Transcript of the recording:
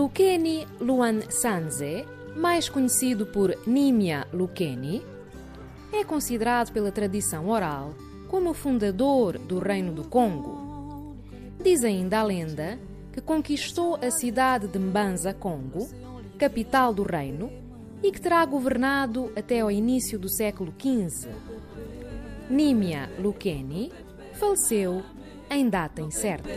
Lukeni Luan Sanze, mais conhecido por Nimia Lukeni, é considerado pela tradição oral como o fundador do Reino do Congo. Diz ainda a lenda que conquistou a cidade de Mbanza, Congo, capital do reino, e que terá governado até ao início do século XV. Nimia Lukeni faleceu em data incerta.